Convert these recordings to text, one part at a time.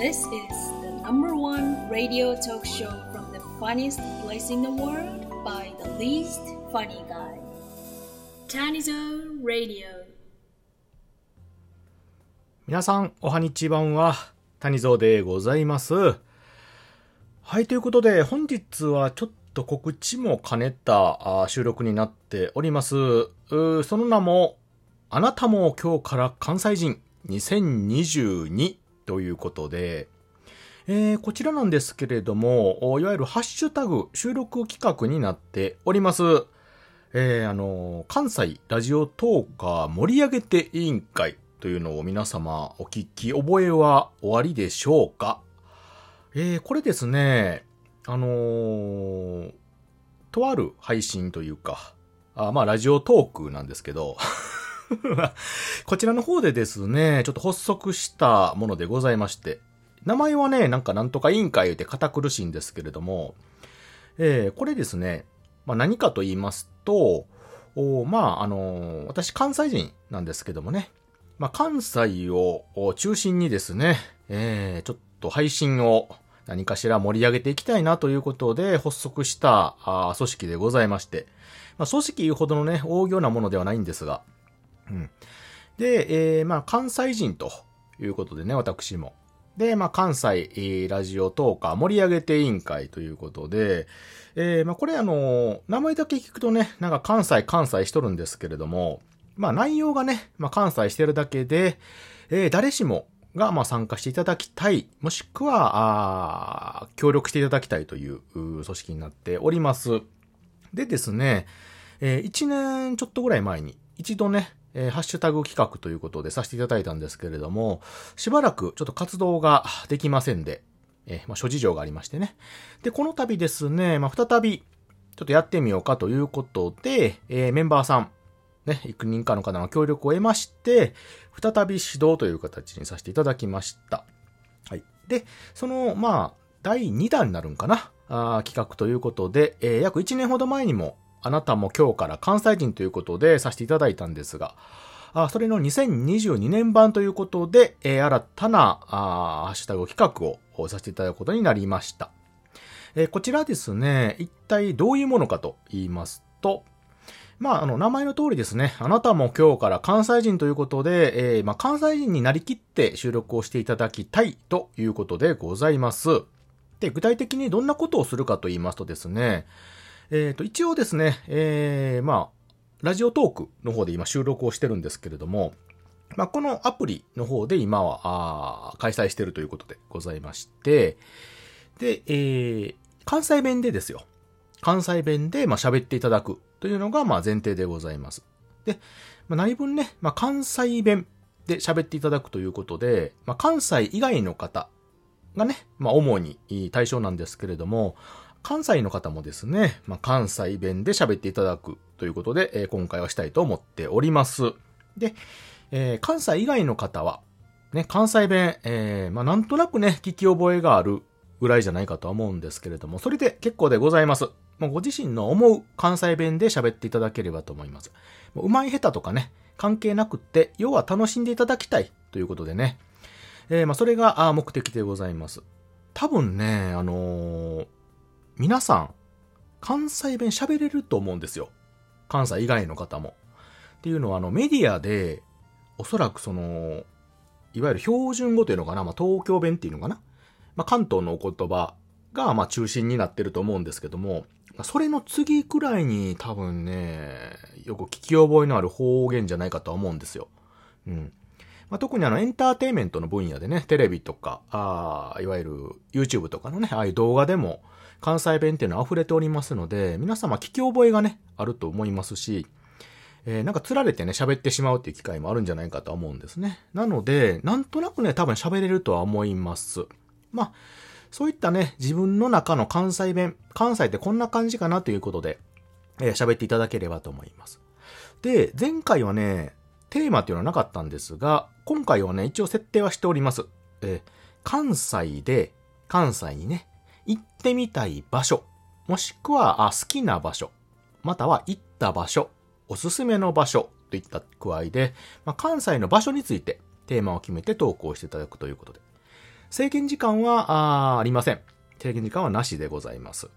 This is the number one radio talk show from the funniest place in the world by the least funny guy. Tanizo Radio. 皆さん、おはにちばんは、谷蔵でございます。はい、ということで、本日はちょっと告知も兼ねたあー収録になっております。うその名も、あなたも今日から関西人2022ということで、えーこちらなんですけれども、いわゆるハッシュタグ収録企画になっております。えーあの、関西ラジオトーカー盛り上げて委員会というのを皆様お聞き覚えはおありでしょうか？えーこれですね、あのーとある配信というか、あまあラジオトークなんですけど、こちらの方でですね、ちょっと発足したものでございまして、名前はね、なんかなんとか委員会言って堅苦しいんですけれども、えーこれですね、まあ何かと言いますと、おまああのー私関西人なんですけどもね、まあ関西を中心にですね、えーちょっと配信を何かしら盛り上げていきたいなということで発足したあ組織でございまして、まあ組織いうほどのね、大行なものではないんですが、うん。で、えーまあ関西人ということでね、私も。で、まあ、関西、ラジオトーカー盛り上げて委員会ということで、えーまあ、これあの、名前だけ聞くとね、なんか関西、関西しとるんですけれども、まあ、内容がね、まあ、関西してるだけで、えー誰しもが、ま、参加していただきたい、もしくは、あー協力していただきたいという組織になっております。でですね、えー1年ちょっとぐらい前に、一度ね、えーハッシュタグ企画ということでさせていただいたんですけれども、しばらくちょっと活動ができませんで、えーまあ、諸事情がありましてね。で、この度ですね、まあ、再び、ちょっとやってみようかということで、えーメンバーさん、ね、幾人かの方の協力を得まして、再び指導という形にさせていただきました。はい。で、その、まあ、第2弾になるんかなあー企画ということで、えー約1年ほど前にも、あなたも今日から関西人ということでさせていただいたんですが、あそれの2022年版ということで、えー新たなあハッシュタグ企画をさせていただくことになりました。えーこちらですね、一体どういうものかと言いますと、まあ、あの、名前の通りですね、あなたも今日から関西人ということで、えーまあ、関西人になりきって収録をしていただきたいということでございます。で、具体的にどんなことをするかと言いますとですね、えっ、と、一応ですね、えー、まあ、ラジオトークの方で今収録をしてるんですけれども、まあ、このアプリの方で今は、開催してるということでございまして、で、えー、関西弁でですよ。関西弁で、まあ、喋っていただくというのが、まあ、前提でございます。で、まあ、何分ね、まあ、関西弁で喋っていただくということで、まあ、関西以外の方がね、まあ、主に対象なんですけれども、関西の方もですね、まあ、関西弁で喋っていただくということで、えー今回はしたいと思っております。で、えー関西以外の方は、ね、関西弁、えーまあ、なんとなくね、聞き覚えがあるぐらいじゃないかとは思うんですけれども、それで結構でございます。もうご自身の思う関西弁で喋っていただければと思います。もう上手い下手とかね、関係なくって、要は楽しんでいただきたいということでね。えーまあ、それが目的でございます。多分ね、あのー皆さん、関西弁喋れると思うんですよ。関西以外の方も。っていうのは、あの、メディアで、おそらくその、いわゆる標準語というのかな、まあ、東京弁っていうのかな。まあ、関東のお言葉が、まあ、中心になってると思うんですけども、それの次くらいに多分ね、よく聞き覚えのある方言じゃないかとは思うんですよ。うん。まあ、特にあの、エンターテイメントの分野でね、テレビとか、あーいわゆる YouTube とかのね、ああいう動画でも、関西弁っていうのは溢れておりますので、皆様聞き覚えがね、あると思いますし、えーなんか釣られてね、喋ってしまうっていう機会もあるんじゃないかとは思うんですね。なので、なんとなくね、多分喋れるとは思います。まあ、そういったね、自分の中の関西弁、関西ってこんな感じかなということで、えー喋っていただければと思います。で、前回はね、テーマっていうのはなかったんですが、今回はね、一応設定はしております。えー関西で、関西にね、行ってみたい場所、もしくはあ好きな場所、または行った場所、おすすめの場所といった具合で、まあ、関西の場所についてテーマを決めて投稿していただくということで。制限時間はあありません。制限時間はなしでございます。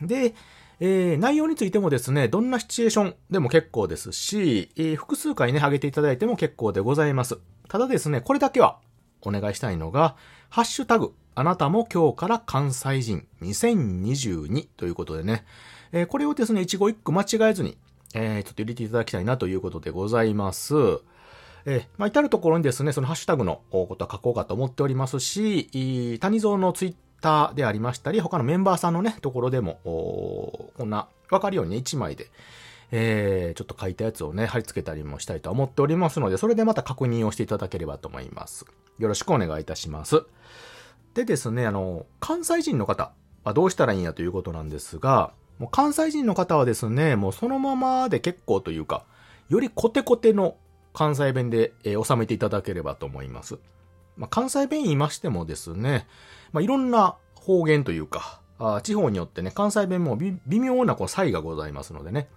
で、えー、内容についてもですね、どんなシチュエーションでも結構ですし、えー、複数回ね、上げていただいても結構でございます。ただですね、これだけはお願いしたいのが、ハッシュタグ、あなたも今日から関西人2022ということでね、えー、これをですね、一語一句間違えずに、えー、ちょっと入れていただきたいなということでございます。えー、まあ、至るところにですね、そのハッシュタグのことは書こうかと思っておりますし、谷蔵のツイッターでありましたり、他のメンバーさんのね、ところでも、こんな、わかるようにね、1枚で、えー、ちょっと書いたやつをね、貼り付けたりもしたいと思っておりますので、それでまた確認をしていただければと思います。よろしくお願いいたします。でですね、あの、関西人の方はどうしたらいいんやということなんですが、もう関西人の方はですね、もうそのままで結構というか、よりコテコテの関西弁で、えー、収めていただければと思います。まあ、関西弁言いましてもですね、まあ、いろんな方言というか、あ地方によってね、関西弁も微妙なこう差異がございますのでね。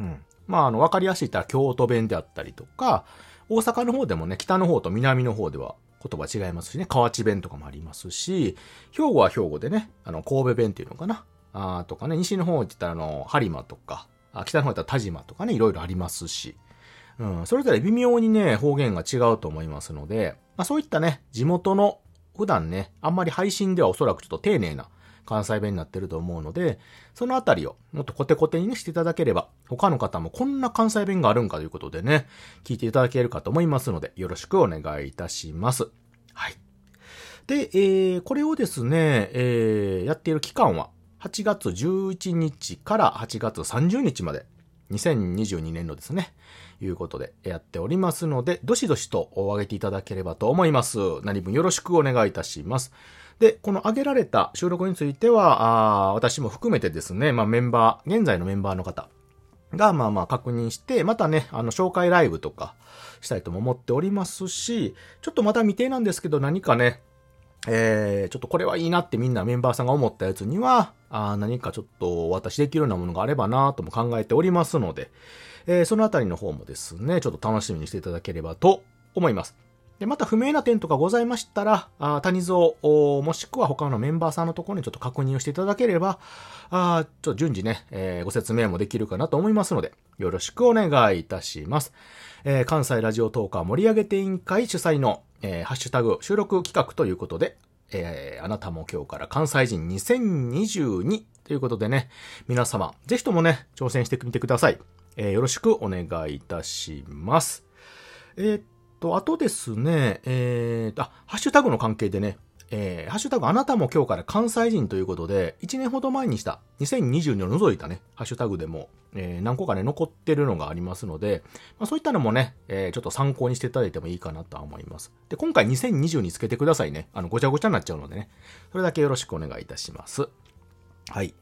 うん。まあ、あの、わかりやすいったら京都弁であったりとか、大阪の方でもね、北の方と南の方では言葉違いますしね、河内弁とかもありますし、兵庫は兵庫でね、あの、神戸弁っていうのかな。あとかね、西の方って言ったらあの、播磨とか、あ北の方だったら田島とかね、いろいろありますし、うん、それぞれ微妙にね、方言が違うと思いますので、まあそういったね、地元の普段ね、あんまり配信ではおそらくちょっと丁寧な関西弁になってると思うので、そのあたりをもっとコテコテにしていただければ、他の方もこんな関西弁があるんかということでね、聞いていただけるかと思いますので、よろしくお願いいたします。はい。で、えー、これをですね、えー、やっている期間は、8月11日から8月30日まで、2022年のですね、いうことでやっておりますので、どしどしと上げていただければと思います。何分よろしくお願いいたします。で、この上げられた収録については、あ私も含めてですね、まあメンバー、現在のメンバーの方が、まあまあ確認して、またね、あの、紹介ライブとかしたいとも思っておりますし、ちょっとまた未定なんですけど、何かね、えー、ちょっとこれはいいなってみんなメンバーさんが思ったやつには、あ何かちょっとお渡しできるようなものがあればなとも考えておりますので、えー、そのあたりの方もですね、ちょっと楽しみにしていただければと思います。で、また不明な点とかございましたら、あ谷蔵、もしくは他のメンバーさんのところにちょっと確認をしていただければ、あちょっと順次ね、えー、ご説明もできるかなと思いますので、よろしくお願いいたします。えー、関西ラジオトーカー盛り上げて委員会主催の、えー、ハッシュタグ収録企画ということで、えー、あなたも今日から関西人2022ということでね、皆様、ぜひともね、挑戦してみてください。えー、よろしくお願いいたします。えー、と、あとですね、えー、あ、ハッシュタグの関係でね、えー、ハッシュタグあなたも今日から関西人ということで、1年ほど前にした2020を除いたね、ハッシュタグでも、えー、何個かね、残ってるのがありますので、まあ、そういったのもね、えー、ちょっと参考にしていただいてもいいかなとは思います。で、今回2020につけてくださいね。あの、ごちゃごちゃになっちゃうのでね、それだけよろしくお願いいたします。はい。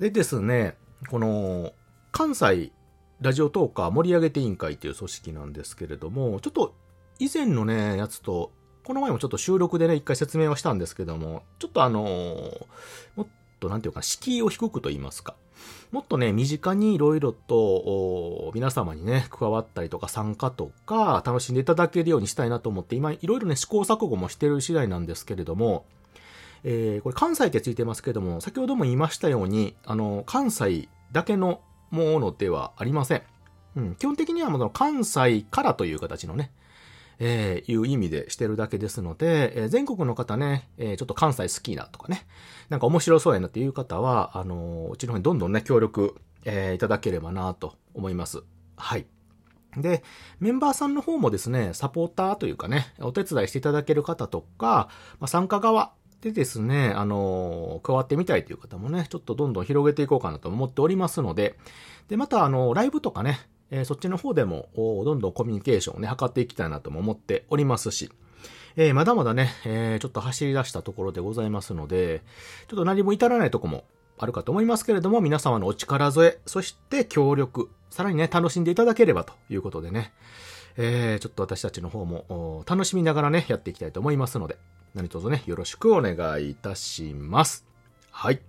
でですね、この、関西ラジオトーカー盛り上げて委員会という組織なんですけれども、ちょっと以前のね、やつと、この前もちょっと収録でね、一回説明はしたんですけども、ちょっとあのー、もっとなんていうか、敷居を低くと言いますか。もっとね、身近にいろいろと、皆様にね、加わったりとか参加とか、楽しんでいただけるようにしたいなと思って、今、いろいろね、試行錯誤もしてる次第なんですけれども、えー、これ関西ってついてますけども、先ほども言いましたように、あの、関西だけのものではありません。うん、基本的にはもう関西からという形のね、えー、いう意味でしてるだけですので、えー、全国の方ね、えー、ちょっと関西好きなとかね、なんか面白そうやなっていう方は、あのー、うちの方にどんどんね、協力、えー、いただければなと思います。はい。で、メンバーさんの方もですね、サポーターというかね、お手伝いしていただける方とか、まあ、参加側でですね、あの、加わってみたいという方もね、ちょっとどんどん広げていこうかなと思っておりますので、で、また、あの、ライブとかね、えー、そっちの方でも、どんどんコミュニケーションをね、図っていきたいなとも思っておりますし、えー、まだまだね、えー、ちょっと走り出したところでございますので、ちょっと何も至らないとこもあるかと思いますけれども、皆様のお力添え、そして協力、さらにね、楽しんでいただければということでね、えー、ちょっと私たちの方も楽しみながらね、やっていきたいと思いますので、何卒ね、よろしくお願いいたします。はい。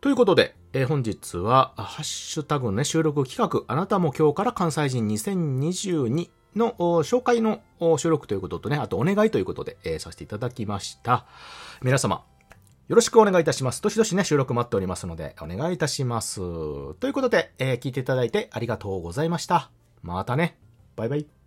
ということで、えー、本日は、ハッシュタグね、収録企画、あなたも今日から関西人2022の紹介の収録ということとね、あとお願いということで、えー、させていただきました。皆様、よろしくお願いいたします。どしどしね、収録待っておりますので、お願いいたします。ということで、えー、聞いていただいてありがとうございました。またね。バイバイ。